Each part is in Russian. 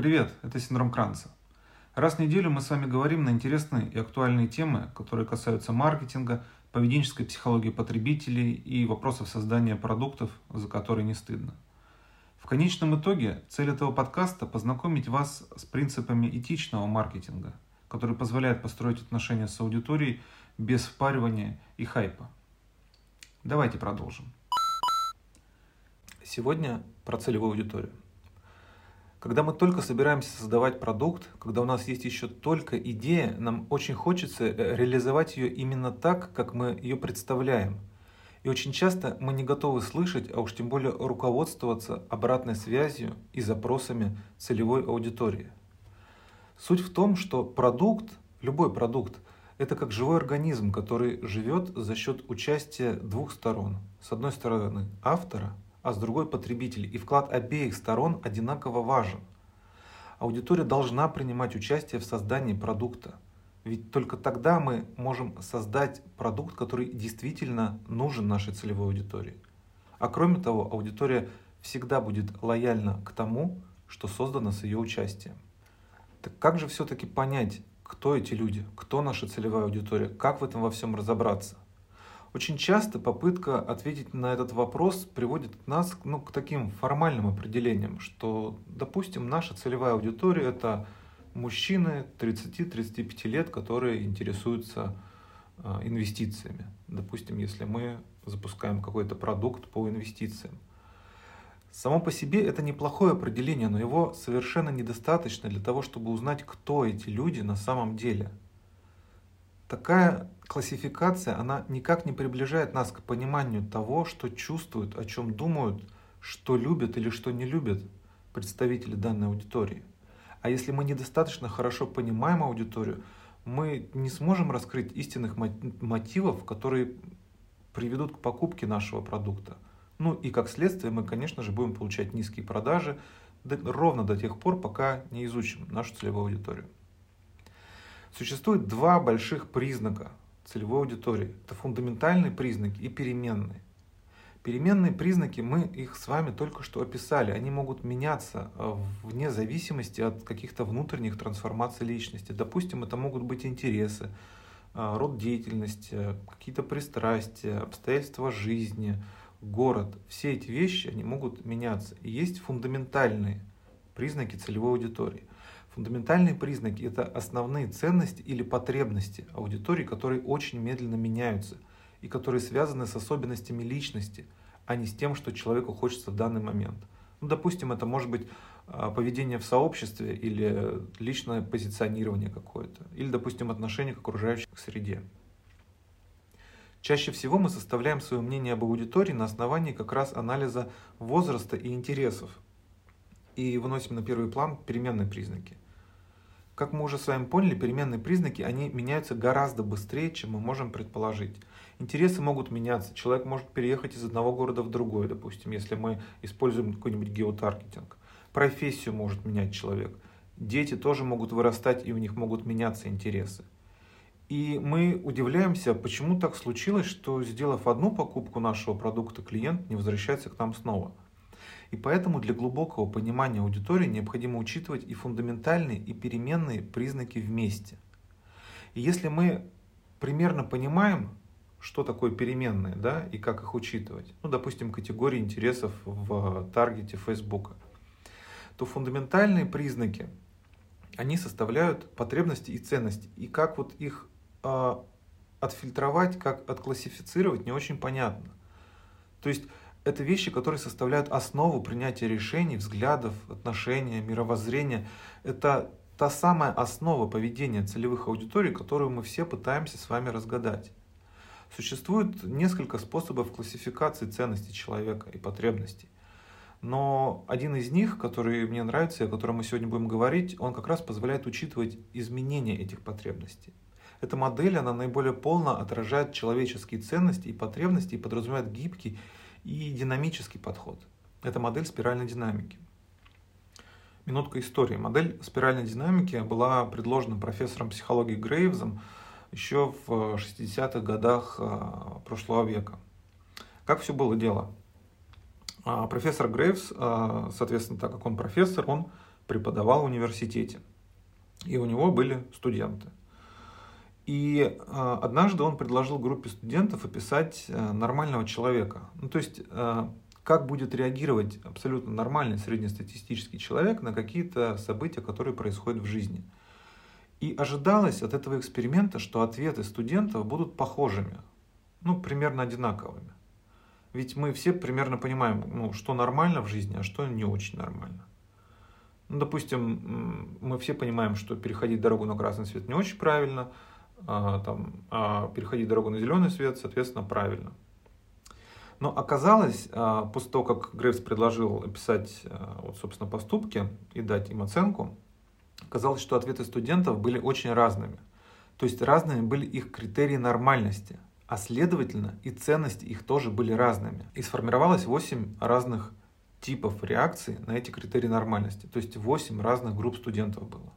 Привет, это синдром Кранца. Раз в неделю мы с вами говорим на интересные и актуальные темы, которые касаются маркетинга, поведенческой психологии потребителей и вопросов создания продуктов, за которые не стыдно. В конечном итоге цель этого подкаста – познакомить вас с принципами этичного маркетинга, который позволяет построить отношения с аудиторией без впаривания и хайпа. Давайте продолжим. Сегодня про целевую аудиторию. Когда мы только собираемся создавать продукт, когда у нас есть еще только идея, нам очень хочется э, реализовать ее именно так, как мы ее представляем. И очень часто мы не готовы слышать, а уж тем более руководствоваться обратной связью и запросами целевой аудитории. Суть в том, что продукт, любой продукт, это как живой организм, который живет за счет участия двух сторон. С одной стороны автора, а с другой потребитель. И вклад обеих сторон одинаково важен. Аудитория должна принимать участие в создании продукта. Ведь только тогда мы можем создать продукт, который действительно нужен нашей целевой аудитории. А кроме того, аудитория всегда будет лояльна к тому, что создано с ее участием. Так как же все-таки понять, кто эти люди, кто наша целевая аудитория, как в этом во всем разобраться? Очень часто попытка ответить на этот вопрос приводит нас ну, к таким формальным определениям, что, допустим, наша целевая аудитория – это мужчины 30-35 лет, которые интересуются э, инвестициями. Допустим, если мы запускаем какой-то продукт по инвестициям. Само по себе это неплохое определение, но его совершенно недостаточно для того, чтобы узнать, кто эти люди на самом деле – Такая классификация, она никак не приближает нас к пониманию того, что чувствуют, о чем думают, что любят или что не любят представители данной аудитории. А если мы недостаточно хорошо понимаем аудиторию, мы не сможем раскрыть истинных мотивов, которые приведут к покупке нашего продукта. Ну и как следствие мы, конечно же, будем получать низкие продажи ровно до тех пор, пока не изучим нашу целевую аудиторию. Существует два больших признака целевой аудитории. Это фундаментальные признаки и переменные. Переменные признаки, мы их с вами только что описали. Они могут меняться э, вне зависимости от каких-то внутренних трансформаций личности. Допустим, это могут быть интересы, э, род деятельности, какие-то пристрастия, обстоятельства жизни, город. Все эти вещи, они могут меняться. И есть фундаментальные признаки целевой аудитории. Фундаментальные признаки – это основные ценности или потребности аудитории, которые очень медленно меняются и которые связаны с особенностями личности, а не с тем, что человеку хочется в данный момент. Ну, допустим, это может быть а, поведение в сообществе или личное позиционирование какое-то, или, допустим, отношение к окружающей среде. Чаще всего мы составляем свое мнение об аудитории на основании как раз анализа возраста и интересов и выносим на первый план переменные признаки. Как мы уже с вами поняли, переменные признаки, они меняются гораздо быстрее, чем мы можем предположить. Интересы могут меняться. Человек может переехать из одного города в другой, допустим, если мы используем какой-нибудь геотаргетинг. Профессию может менять человек. Дети тоже могут вырастать, и у них могут меняться интересы. И мы удивляемся, почему так случилось, что сделав одну покупку нашего продукта, клиент не возвращается к нам снова. И поэтому для глубокого понимания аудитории необходимо учитывать и фундаментальные, и переменные признаки вместе. И если мы примерно понимаем, что такое переменные, да, и как их учитывать, ну, допустим, категории интересов в таргете Facebook, то фундаментальные признаки, они составляют потребности и ценности. И как вот их э, отфильтровать, как отклассифицировать, не очень понятно. То есть это вещи, которые составляют основу принятия решений, взглядов, отношения, мировоззрения. Это та самая основа поведения целевых аудиторий, которую мы все пытаемся с вами разгадать. Существует несколько способов классификации ценностей человека и потребностей. Но один из них, который мне нравится и о котором мы сегодня будем говорить, он как раз позволяет учитывать изменения этих потребностей. Эта модель, она наиболее полно отражает человеческие ценности и потребности и подразумевает гибкий и динамический подход. Это модель спиральной динамики. Минутка истории. Модель спиральной динамики была предложена профессором психологии Грейвзом еще в 60-х годах а, прошлого века. Как все было дело? А, профессор Грейвс, а, соответственно, так как он профессор, он преподавал в университете, и у него были студенты. И э, однажды он предложил группе студентов описать э, нормального человека. Ну, то есть, э, как будет реагировать абсолютно нормальный среднестатистический человек на какие-то события, которые происходят в жизни. И ожидалось от этого эксперимента, что ответы студентов будут похожими, ну, примерно одинаковыми. Ведь мы все примерно понимаем, ну, что нормально в жизни, а что не очень нормально. Ну, допустим, мы все понимаем, что переходить дорогу на красный свет не очень правильно, а, там, а переходить дорогу на зеленый свет, соответственно, правильно. Но оказалось, а, после того, как Грейвс предложил описать, вот, собственно, поступки и дать им оценку, оказалось, что ответы студентов были очень разными. То есть разными были их критерии нормальности – а следовательно и ценности их тоже были разными. И сформировалось 8 разных типов реакций на эти критерии нормальности, то есть 8 разных групп студентов было.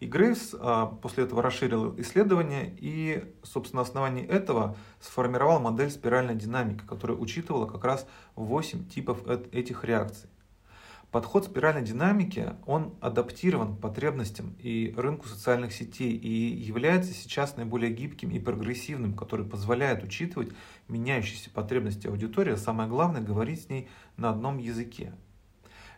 И Грейвс а, после этого расширил исследование и, собственно, на основании этого сформировал модель спиральной динамики, которая учитывала как раз 8 типов этих реакций. Подход спиральной динамики, он адаптирован к потребностям и рынку социальных сетей и является сейчас наиболее гибким и прогрессивным, который позволяет учитывать меняющиеся потребности аудитории, а самое главное говорить с ней на одном языке.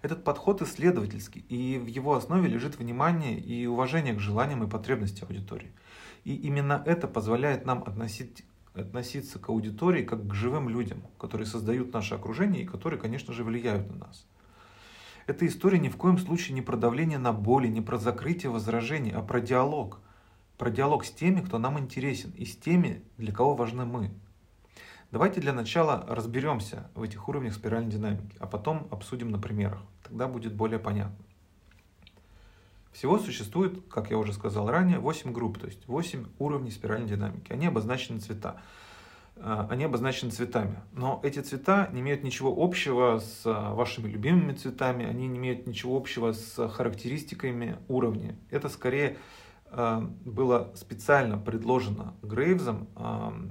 Этот подход исследовательский, и в его основе лежит внимание и уважение к желаниям и потребностям аудитории. И именно это позволяет нам относить, относиться к аудитории как к живым людям, которые создают наше окружение и которые, конечно же, влияют на нас. Эта история ни в коем случае не про давление на боли, не про закрытие возражений, а про диалог. Про диалог с теми, кто нам интересен, и с теми, для кого важны мы. Давайте для начала разберемся в этих уровнях спиральной динамики, а потом обсудим на примерах. Тогда будет более понятно. Всего существует, как я уже сказал ранее, 8 групп, то есть 8 уровней спиральной динамики. Они обозначены цвета. А, они обозначены цветами. Но эти цвета не имеют ничего общего с а, вашими любимыми цветами, они не имеют ничего общего с характеристиками уровня. Это скорее было специально предложено Грейвзом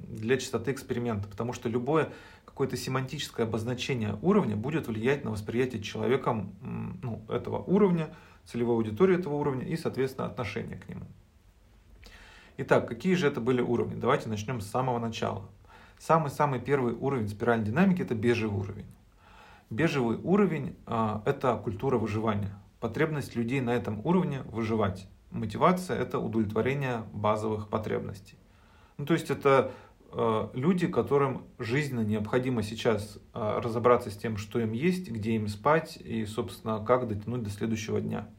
для частоты эксперимента, потому что любое какое-то семантическое обозначение уровня будет влиять на восприятие человеком ну, этого уровня, целевой аудитории этого уровня и, соответственно, отношение к нему. Итак, какие же это были уровни? Давайте начнем с самого начала. Самый-самый первый уровень спиральной динамики – это бежевый уровень. Бежевый уровень а, – это культура выживания. Потребность людей на этом уровне – выживать. Мотивация – это удовлетворение базовых потребностей. Ну, то есть это э, люди, которым жизненно необходимо сейчас э, разобраться с тем, что им есть, где им спать и, собственно, как дотянуть до следующего дня.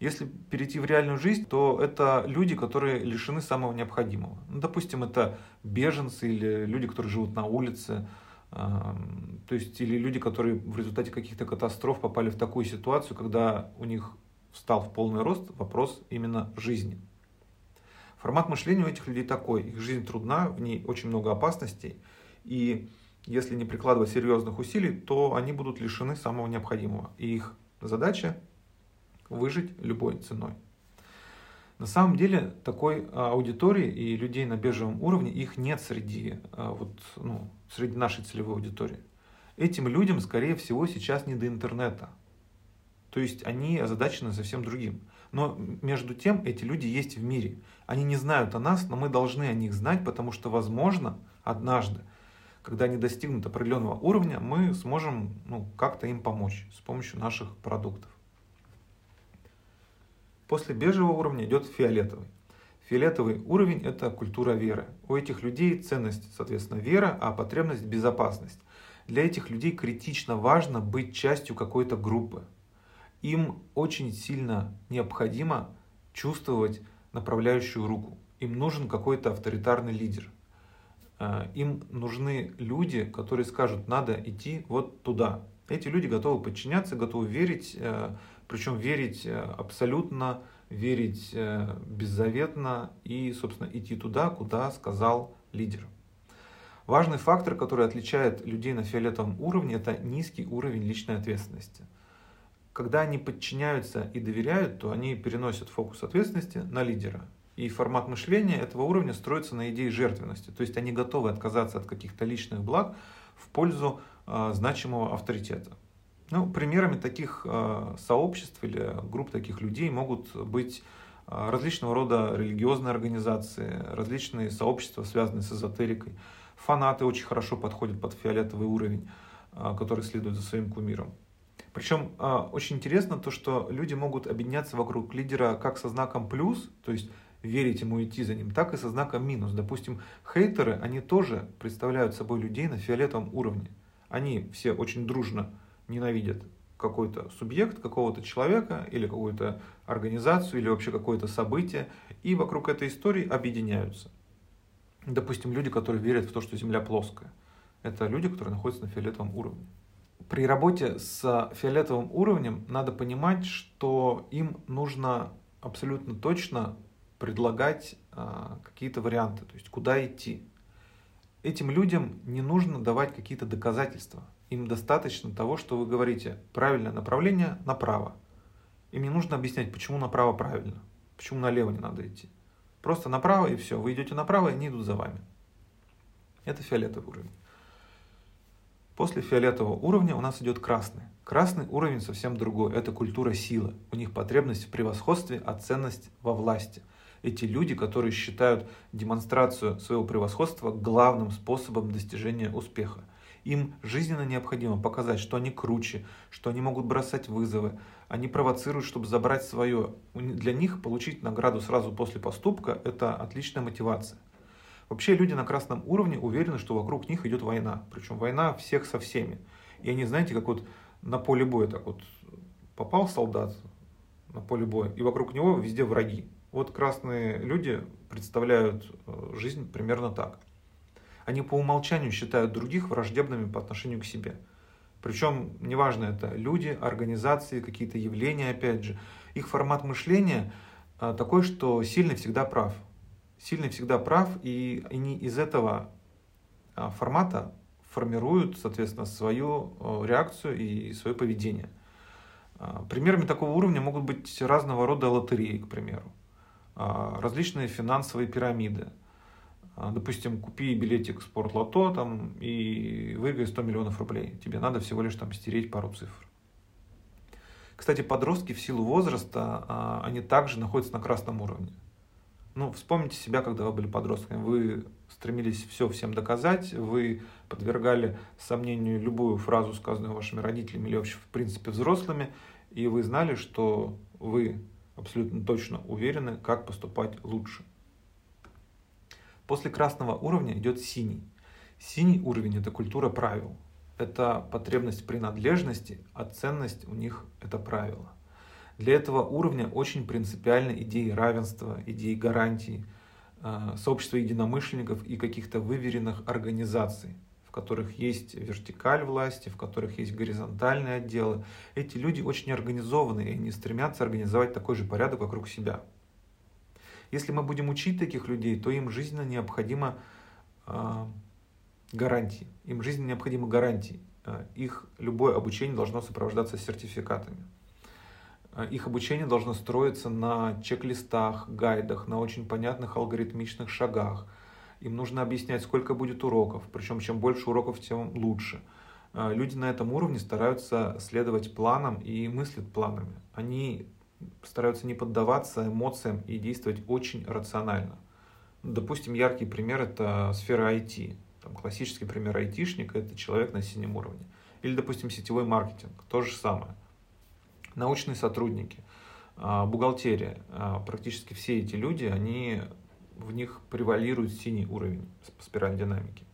Если перейти в реальную жизнь, то это люди, которые лишены самого необходимого. Ну, допустим, это беженцы или люди, которые живут на улице, то есть или люди, которые в результате каких-то катастроф попали в такую ситуацию, когда у них встал в полный рост вопрос именно жизни. Формат мышления у этих людей такой. Их жизнь трудна, в ней очень много опасностей. И если не прикладывать серьезных усилий, то они будут лишены самого необходимого. И их задача выжить любой ценой. На самом деле такой а, аудитории и людей на бежевом уровне их нет среди, а, вот, ну, среди нашей целевой аудитории. Этим людям, скорее всего, сейчас не до интернета. То есть они озадачены совсем другим. Но между тем эти люди есть в мире. Они не знают о нас, но мы должны о них знать, потому что, возможно, однажды, когда они достигнут определенного уровня, мы сможем ну, как-то им помочь с помощью наших продуктов. После бежевого уровня идет фиолетовый. Фиолетовый уровень – это культура веры. У этих людей ценность, соответственно, вера, а потребность – безопасность. Для этих людей критично важно быть частью какой-то группы. Им очень сильно необходимо чувствовать направляющую руку. Им нужен какой-то авторитарный лидер. Э, им нужны люди, которые скажут, надо идти вот туда. Эти люди готовы подчиняться, готовы верить э, причем верить э, абсолютно, верить беззаветно и, собственно, идти туда, куда сказал лидер. Важный фактор, который отличает людей на фиолетовом уровне, это низкий уровень личной ответственности. Когда они подчиняются и доверяют, то они переносят фокус ответственности на лидера. И формат мышления этого уровня строится на идее жертвенности. То есть они готовы отказаться от каких-то личных благ в пользу э, значимого авторитета. Ну, примерами таких э, сообществ или групп таких людей могут быть э, различного рода религиозные организации, различные сообщества, связанные с эзотерикой. Фанаты очень хорошо подходят под фиолетовый уровень, э, который следует за своим кумиром. Причем очень интересно то, что люди могут объединяться вокруг лидера как со знаком плюс, то есть верить ему идти за ним, так и со знаком минус. Допустим, хейтеры, они тоже представляют собой людей на фиолетовом уровне. Они все очень дружно ненавидят какой-то субъект, какого-то человека или какую-то организацию или вообще какое-то событие, и вокруг этой истории объединяются. Допустим, люди, которые верят в то, что Земля плоская. Это люди, которые находятся на фиолетовом уровне. При работе с фиолетовым уровнем надо понимать, что им нужно абсолютно точно предлагать а, какие-то варианты, то есть куда идти. Этим людям не нужно давать какие-то доказательства. Им достаточно того, что вы говорите правильное направление направо. Им не нужно объяснять, почему направо правильно, почему налево не надо идти. Просто направо и все. Вы идете направо, и они идут за вами. Это фиолетовый уровень. После фиолетового уровня у нас идет красный. Красный уровень совсем другой. Это культура силы. У них потребность в превосходстве, а ценность во власти. Эти люди, которые считают демонстрацию своего превосходства главным способом достижения успеха. Им жизненно необходимо показать, что они круче, что они могут бросать вызовы. Они провоцируют, чтобы забрать свое. Для них получить награду сразу после поступка – это отличная мотивация. Вообще люди на красном уровне уверены, что вокруг них идет война. Причем война всех со всеми. И они, знаете, как вот на поле боя так вот попал солдат на поле боя, и вокруг него везде враги. Вот красные люди представляют э, жизнь примерно так – они по умолчанию считают других враждебными по отношению к себе. Причем, неважно, это люди, организации, какие-то явления, опять же. Их формат мышления а, такой, что сильный всегда прав. Сильный всегда прав, и они из этого а, формата формируют, соответственно, свою реакцию и свое поведение. А, примерами такого уровня могут быть разного рода лотереи, к примеру, различные финансовые пирамиды – а, допустим, купи билетик в спортлото там, и выиграй 100 миллионов рублей. Тебе надо всего лишь там стереть пару цифр. Кстати, подростки в силу возраста, а, они также находятся на красном уровне. Ну, вспомните себя, когда вы были подростками. Вы стремились все всем доказать, вы подвергали сомнению любую фразу, сказанную вашими родителями или вообще, в принципе, взрослыми, и вы знали, что вы абсолютно точно уверены, как поступать лучше. После красного уровня идет синий. Синий уровень – это культура правил. Это потребность принадлежности, а ценность у них – это правила. Для этого уровня очень принципиальны идеи равенства, идеи гарантий, э, сообщества единомышленников и каких-то выверенных организаций, в которых есть вертикаль власти, в которых есть горизонтальные отделы. Эти люди очень организованы, и они стремятся организовать такой же порядок вокруг себя. Если мы будем учить таких людей, то им жизненно необходимо э, гарантии. Им жизненно необходимы гарантии. Э, их любое обучение должно сопровождаться сертификатами. Э, их обучение должно строиться на чек-листах, гайдах, на очень понятных алгоритмичных шагах. Им нужно объяснять, сколько будет уроков, причем чем больше уроков, тем лучше. Э, люди на этом уровне стараются следовать планам и мыслят планами. Они стараются не поддаваться эмоциям и действовать очень рационально. Допустим, яркий пример – это сфера IT. Там, классический пример айтишника – это человек на синем уровне. Или, допустим, сетевой маркетинг – то же самое. Научные сотрудники, а, бухгалтерия а, – практически все эти люди, они, в них превалирует синий уровень спираль динамики.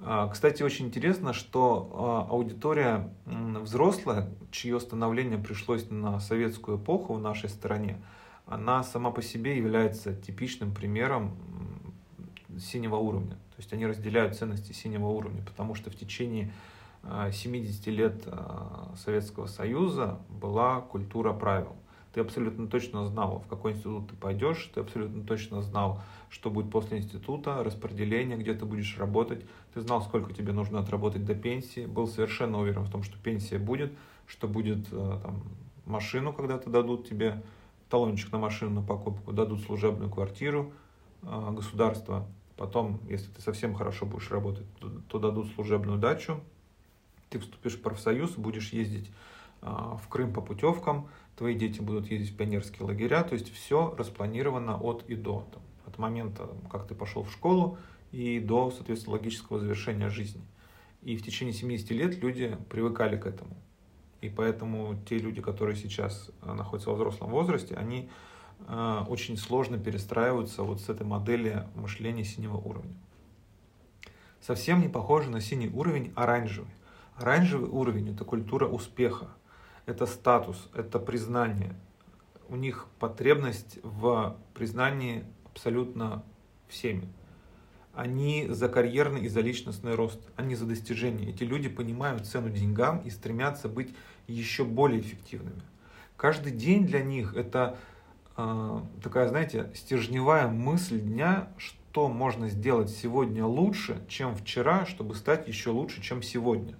А, кстати, очень интересно, что аудитория взрослая, чье становление пришлось на советскую эпоху в нашей стране, она сама по себе является типичным примером синего уровня. То есть они разделяют ценности синего уровня, потому что в течение 70 а, лет Советского Союза была культура правил. Ты абсолютно точно знал, в какой институт ты пойдешь, ты абсолютно точно знал, что будет после института, распределение, где ты будешь работать, ты знал, сколько тебе нужно отработать до пенсии, был совершенно уверен в том, что пенсия будет, что будет э, там, машину когда-то дадут тебе, талончик на машину на покупку, дадут служебную квартиру э, государства, потом, если ты совсем хорошо будешь работать, то, то дадут служебную дачу, Ты вступишь в профсоюз, будешь ездить а, в Крым по путевкам, твои дети будут ездить в пионерские лагеря, то есть все распланировано от и до. Там, от момента, как ты пошел в школу и до, соответственно, логического завершения жизни. И в течение 70 лет люди привыкали к этому. И поэтому те люди, которые сейчас а, находятся во взрослом возрасте, они э, очень сложно перестраиваются вот с этой модели мышления синего уровня. Совсем не похоже на синий уровень оранжевый. Оранжевый уровень – это культура успеха, это статус, это признание. У них потребность в признании абсолютно всеми. Они за карьерный и за личностный рост, они за достижение. Эти люди понимают цену деньгам и стремятся быть еще более эффективными. Каждый день для них это э, такая, знаете, стержневая мысль дня, что можно сделать сегодня лучше, чем вчера, чтобы стать еще лучше, чем сегодня.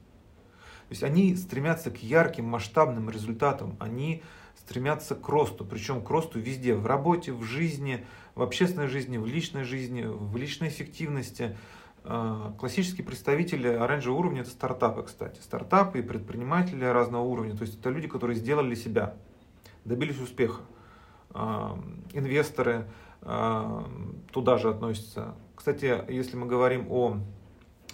Есть они стремятся к ярким, масштабным результатам, они стремятся к росту, причем к росту везде, в работе, в жизни, в общественной жизни, в личной жизни, в личной эффективности. А, классические представители оранжевого уровня – это стартапы, кстати. Стартапы и предприниматели разного уровня. То есть это люди, которые сделали себя, добились успеха. А, инвесторы а, туда же относятся. Кстати, если мы говорим о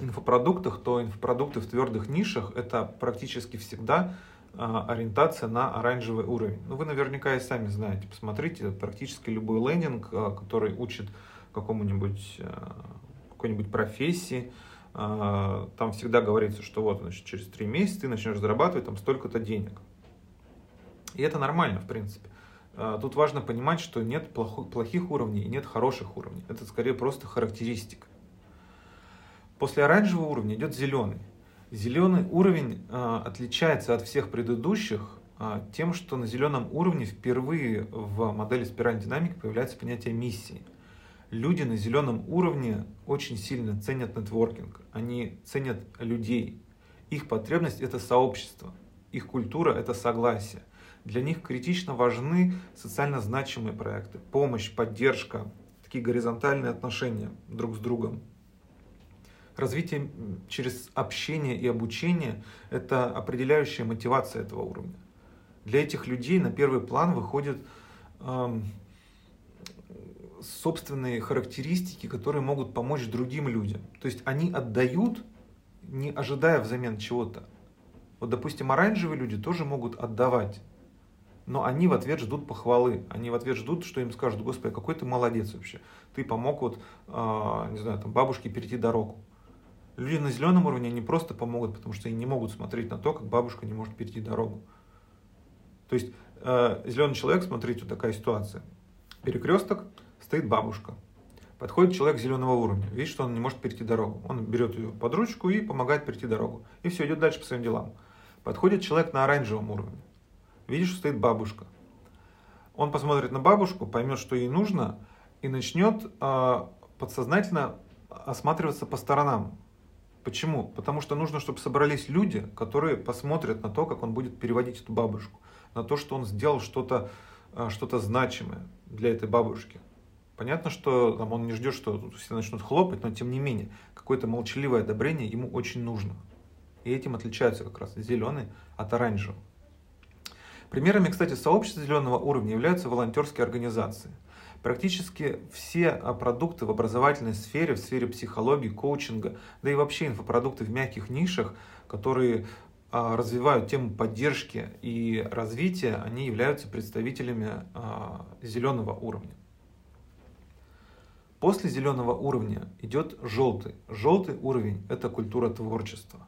инфопродуктах, то инфопродукты в твердых нишах это практически всегда а, ориентация на оранжевый уровень. Ну, вы наверняка и сами знаете, посмотрите, практически любой лендинг, а, который учит какому-нибудь а, какой-нибудь профессии, там всегда говорится, что вот, значит, через три месяца ты начнешь зарабатывать там столько-то денег. И это нормально, в принципе. Тут важно понимать, что нет плохих уровней и нет хороших уровней. Это скорее просто характеристика. После оранжевого уровня идет зеленый. Зеленый уровень э, отличается от всех предыдущих э, тем, что на зеленом уровне впервые в модели спиральной динамики появляется понятие миссии. Люди на зеленом уровне очень сильно ценят нетворкинг, они ценят людей. Их потребность это сообщество, их культура это согласие. Для них критично важны социально значимые проекты, помощь, поддержка, такие горизонтальные отношения друг с другом. Развитие через общение и обучение – это определяющая мотивация этого уровня. Для этих людей на первый план выходят э, собственные характеристики, которые могут помочь другим людям. То есть они отдают, не ожидая взамен чего-то. Вот, допустим, оранжевые люди тоже могут отдавать, но они в ответ ждут похвалы, они в ответ ждут, что им скажут, Господи, какой ты молодец вообще, ты помог вот, э, не знаю, там, бабушке перейти дорогу. Люди на зеленом уровне не просто помогут, потому что они не могут смотреть на то, как бабушка не может перейти дорогу. То есть э, зеленый человек, смотрите, вот такая ситуация. Перекресток, стоит бабушка. Подходит человек зеленого уровня, видит, что он не может перейти дорогу. Он берет ее под ручку и помогает перейти дорогу. И все, идет дальше по своим делам. Подходит человек на оранжевом уровне. Видит, что стоит бабушка. Он посмотрит на бабушку, поймет, что ей нужно, и начнет э, подсознательно осматриваться по сторонам. Почему? Потому что нужно, чтобы собрались люди, которые посмотрят на то, как он будет переводить эту бабушку, на то, что он сделал что-то э, что значимое для этой бабушки. Понятно, что там, он не ждет, что тут все начнут хлопать, но тем не менее, какое-то молчаливое одобрение ему очень нужно. И этим отличаются как раз зеленый от оранжевого. Примерами, кстати, сообщества зеленого уровня являются волонтерские организации – Практически все а, продукты в образовательной сфере, в сфере психологии, коучинга, да и вообще инфопродукты в мягких нишах, которые а, развивают тему поддержки и развития, они являются представителями а, зеленого уровня. После зеленого уровня идет желтый. Желтый уровень – это культура творчества.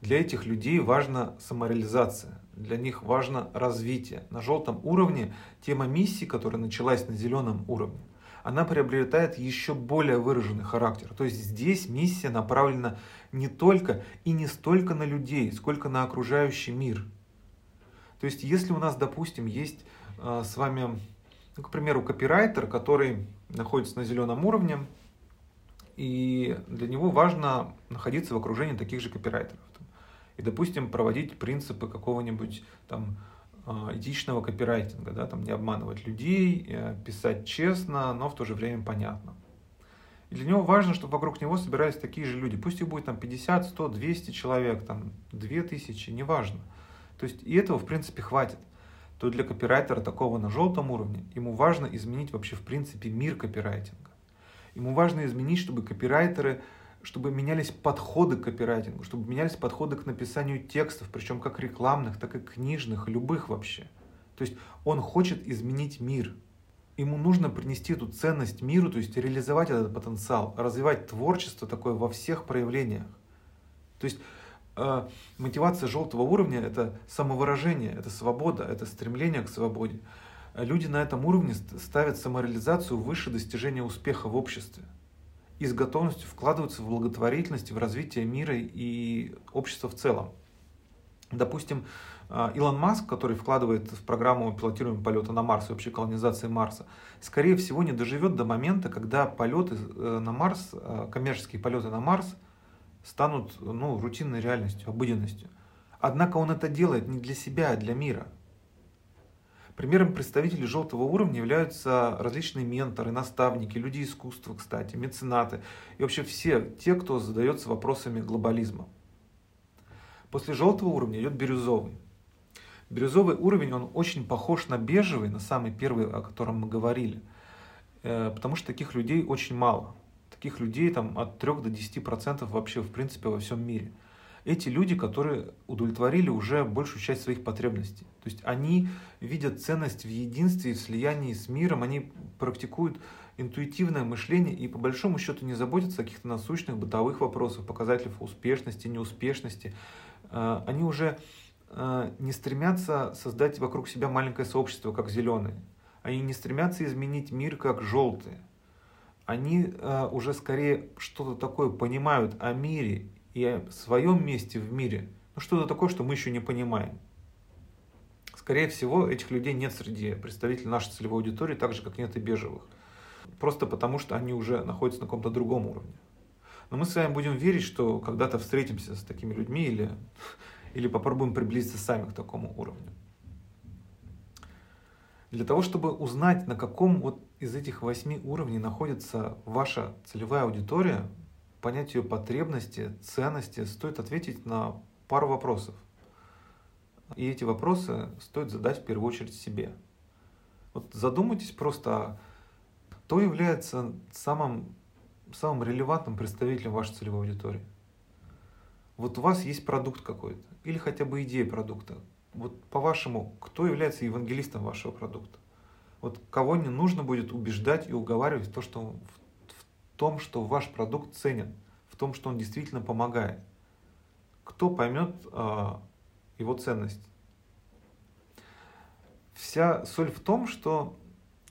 Для этих людей важна самореализация, для них важно развитие. На желтом уровне тема миссии, которая началась на зеленом уровне, она приобретает еще более выраженный характер. То есть здесь миссия направлена не только и не столько на людей, сколько на окружающий мир. То есть если у нас, допустим, есть э, с вами, ну, к примеру, копирайтер, который находится на зеленом уровне, и для него важно находиться в окружении таких же копирайтеров и, допустим, проводить принципы какого-нибудь там а, этичного копирайтинга, да, там не обманывать людей, э, писать честно, но в то же время понятно. И для него важно, чтобы вокруг него собирались такие же люди. Пусть их будет там 50, 100, 200 человек, там 2000, неважно. То есть и этого, в принципе, хватит. То для копирайтера такого на желтом уровне ему важно изменить вообще, в принципе, мир копирайтинга. Ему важно изменить, чтобы копирайтеры, чтобы менялись подходы к копирайтингу, чтобы менялись подходы к написанию текстов, причем как рекламных, так и книжных, любых вообще. То есть он хочет изменить мир. Ему нужно принести эту ценность миру, то есть реализовать этот потенциал, развивать творчество такое во всех проявлениях. То есть э, мотивация желтого уровня – это самовыражение, это свобода, это стремление к свободе. Люди на этом уровне ставят самореализацию выше достижения успеха в обществе и с готовностью вкладываются в благотворительность, в развитие мира и общества в целом. Допустим, а, Илон Маск, который вкладывает в программу пилотируемого полета на Марс и общей колонизации Марса, скорее всего не доживет до момента, когда полеты э, на Марс, э, коммерческие полеты на Марс станут ну, рутинной реальностью, обыденностью. Однако он это делает не для себя, а для мира. Примером представителей желтого уровня являются различные менторы, наставники, люди искусства, кстати, меценаты и вообще все те, кто задается вопросами глобализма. После желтого уровня идет бирюзовый. Бирюзовый уровень, он очень похож на бежевый, на самый первый, о котором мы говорили, э, потому что таких людей очень мало. Таких людей там от 3 до 10% вообще в принципе во всем мире. Эти люди, которые удовлетворили уже большую часть своих потребностей. То есть они видят ценность в единстве, в слиянии с миром, они практикуют интуитивное мышление и по большому счету не заботятся о каких-то насущных бытовых вопросах, показателях успешности, неуспешности. Э, они уже Э, не стремятся создать вокруг себя маленькое сообщество, как зеленые. Они не стремятся изменить мир, как желтые. Они э, уже скорее что-то такое понимают о мире и о своем месте в мире. Ну, что-то такое, что мы еще не понимаем. Скорее всего, этих людей нет среди представителей нашей целевой аудитории, так же, как нет и бежевых. Просто потому, что они уже находятся на каком-то другом уровне. Но мы с вами будем верить, что когда-то встретимся с такими людьми или или попробуем приблизиться сами к такому уровню. Для того, чтобы узнать, на каком вот из этих восьми уровней находится ваша целевая аудитория, понять ее потребности, ценности, стоит ответить на пару вопросов. И эти вопросы стоит задать в первую очередь себе. Вот задумайтесь просто, кто является самым, самым релевантным представителем вашей целевой аудитории. Вот у вас есть продукт какой-то, или хотя бы идея продукта. Вот по-вашему, кто является евангелистом вашего продукта? Вот кого не нужно будет убеждать и уговаривать в, то, что, в, том, что ваш продукт ценен, в том, что он действительно помогает. Кто поймет э, его ценность? Вся соль в том, что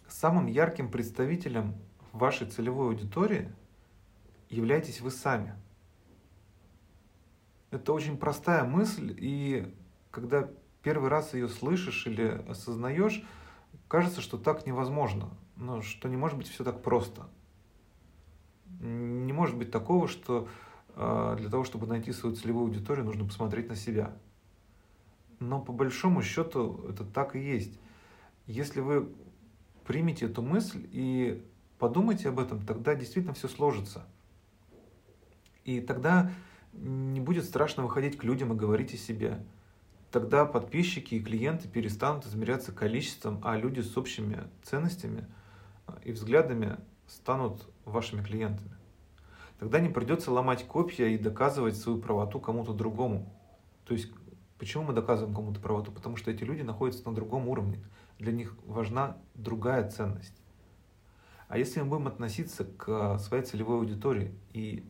самым ярким представителем вашей целевой аудитории являетесь вы сами – это очень простая мысль, и когда первый раз ее слышишь или осознаешь, кажется, что так невозможно, но что не может быть все так просто. Может быть такого, что э, для того, чтобы найти свою целевую аудиторию, нужно посмотреть на себя. Но по большому счету это так и есть. Если вы примете эту мысль и подумайте об этом, тогда действительно все сложится. И тогда не будет страшно выходить к людям и говорить о себе. Тогда подписчики и клиенты перестанут измеряться количеством, а люди с общими ценностями и взглядами станут вашими клиентами. Тогда не придется ломать копья и доказывать свою правоту кому-то другому. То есть, почему мы доказываем кому-то правоту? Потому что эти люди находятся на другом уровне. Для них важна другая ценность. А если мы будем относиться к своей целевой аудитории и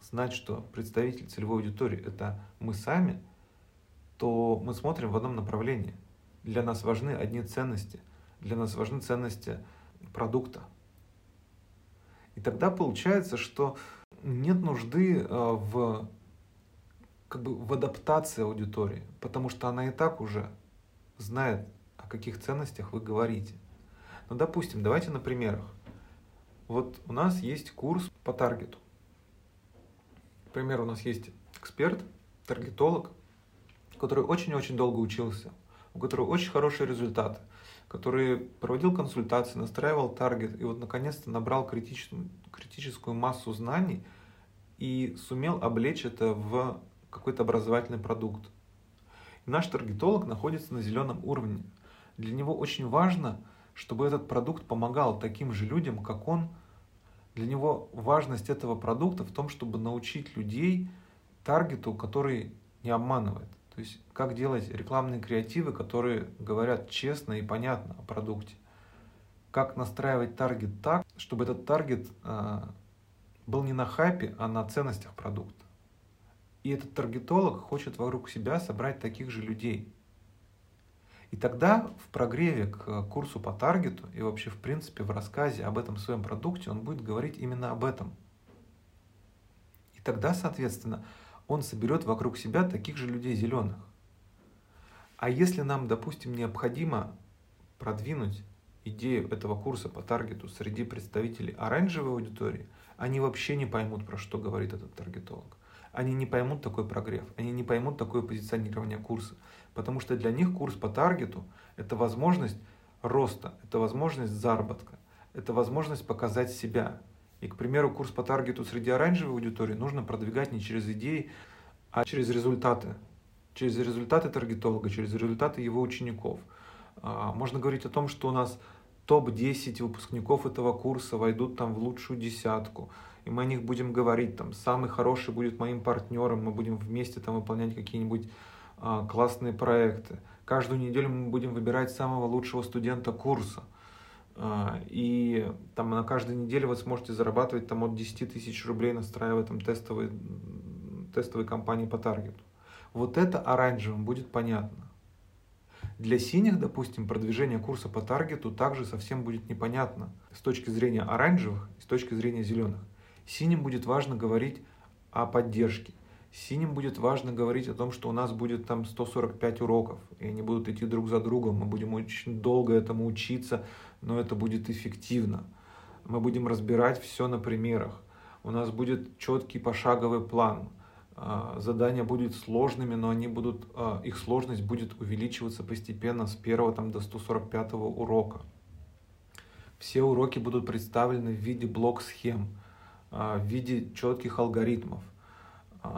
знать, что представитель целевой аудитории – это мы сами, то мы смотрим в одном направлении. Для нас важны одни ценности, для нас важны ценности продукта. И тогда получается, что нет нужды э, в, как бы, в адаптации аудитории, потому что она и так уже знает, о каких ценностях вы говорите. Ну, допустим, давайте на примерах. Вот у нас есть курс по таргету. Например, у нас есть эксперт, таргетолог, который очень-очень долго учился, у которого очень хорошие результаты, который проводил консультации, настраивал таргет и вот наконец-то набрал критическую, критическую массу знаний и сумел облечь это в какой-то образовательный продукт. И наш таргетолог находится на зеленом уровне. Для него очень важно, чтобы этот продукт помогал таким же людям, как он. Для него важность этого продукта в том, чтобы научить людей таргету, который не обманывает. То есть как делать рекламные креативы, которые говорят честно и понятно о продукте. Как настраивать таргет так, чтобы этот таргет э, был не на хайпе, а на ценностях продукта. И этот таргетолог хочет вокруг себя собрать таких же людей. И тогда в прогреве к курсу по таргету и вообще в принципе в рассказе об этом своем продукте он будет говорить именно об этом. И тогда, соответственно, он соберет вокруг себя таких же людей зеленых. А если нам, допустим, необходимо продвинуть идею этого курса по таргету среди представителей оранжевой аудитории, они вообще не поймут, про что говорит этот таргетолог. Они не поймут такой прогрев, они не поймут такое позиционирование курса, потому что для них курс по таргету – это возможность роста, это возможность заработка, это возможность показать себя, и, к примеру, курс по таргету среди оранжевой аудитории нужно продвигать не через идеи, а через результаты. Через результаты таргетолога, через результаты его учеников. А, можно говорить о том, что у нас топ-10 выпускников этого курса войдут там в лучшую десятку. И мы о них будем говорить, там, самый хороший будет моим партнером, мы будем вместе там выполнять какие-нибудь а, классные проекты. Каждую неделю мы будем выбирать самого лучшего студента курса – и там на каждой неделе вы сможете зарабатывать там от 10 тысяч рублей, настраивая там тестовые, тестовые компании по таргету. Вот это оранжевым будет понятно. Для синих, допустим, продвижение курса по таргету также совсем будет непонятно с точки зрения оранжевых и с точки зрения зеленых. Синим будет важно говорить о поддержке. Синим будет важно говорить о том, что у нас будет там 145 уроков, и они будут идти друг за другом, мы будем очень долго этому учиться, но это будет эффективно. Мы будем разбирать все на примерах. У нас будет четкий пошаговый план. А, задания будут сложными, но они будут, а, их сложность будет увеличиваться постепенно с первого там, до 145 урока. Все уроки будут представлены в виде блок-схем, а, в виде четких алгоритмов –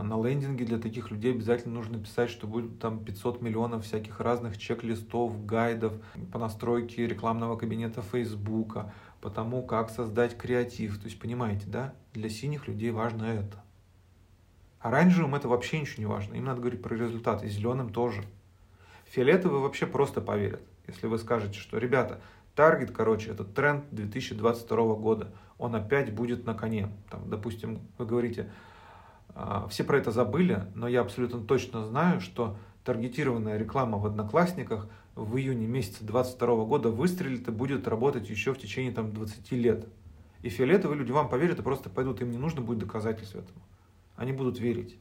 на лендинге для таких людей обязательно нужно писать, что будет там 500 миллионов всяких разных чек-листов, гайдов по настройке рекламного кабинета Фейсбука, по тому, как создать креатив. То есть, понимаете, да? Для синих людей важно это. Оранжевым это вообще ничего не важно. Им надо говорить про результаты. Зеленым тоже. Фиолетовые вообще просто поверят. Если вы скажете, что, ребята, таргет, короче, это тренд 2022 года. Он опять будет на коне. Там, допустим, вы говорите, а, все про это забыли, но я абсолютно точно знаю, что таргетированная реклама в Одноклассниках в июне месяце 2022 года выстрелит и будет работать еще в течение там, 20 лет. И фиолетовые люди вам поверят и просто пойдут, им не нужно будет доказательств этому. Они будут верить.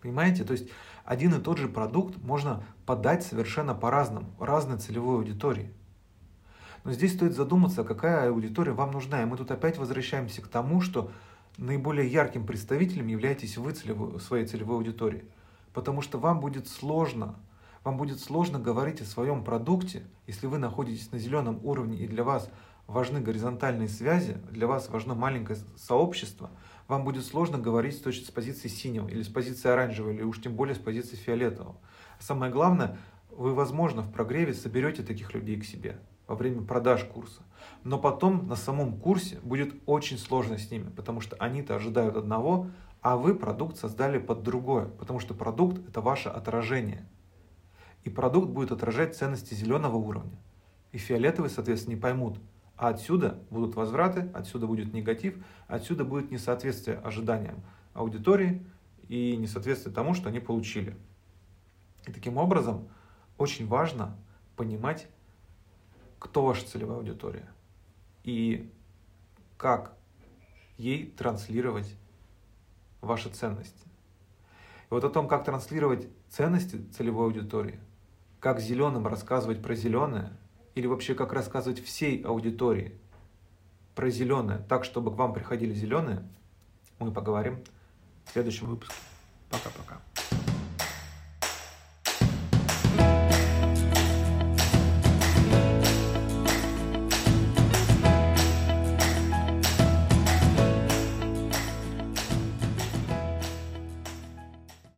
Понимаете? То есть один и тот же продукт можно подать совершенно по-разному, разной целевой аудитории. Но здесь стоит задуматься, какая аудитория вам нужна. И мы тут опять возвращаемся к тому, что наиболее ярким представителем являетесь вы целевой, своей целевой аудитории. Потому что вам будет сложно, вам будет сложно говорить о своем продукте, если вы находитесь на зеленом уровне и для вас важны горизонтальные связи, для вас важно маленькое сообщество, вам будет сложно говорить с точки с позиции синего или с позиции оранжевого, или уж тем более с позиции фиолетового. Самое главное, вы, возможно, в прогреве соберете таких людей к себе во время продаж курса. Но потом на самом курсе будет очень сложно с ними, потому что они-то ожидают одного, а вы продукт создали под другое, потому что продукт – это ваше отражение. И продукт будет отражать ценности зеленого уровня. И фиолетовые, соответственно, не поймут. А отсюда будут возвраты, отсюда будет негатив, отсюда будет несоответствие ожиданиям аудитории и несоответствие тому, что они получили. И таким образом очень важно понимать кто ваша целевая аудитория и как ей транслировать ваши ценности. И вот о том, как транслировать ценности целевой аудитории, как зеленым рассказывать про зеленое, или вообще как рассказывать всей аудитории про зеленое, так, чтобы к вам приходили зеленые, мы поговорим в следующем выпуске. Пока-пока.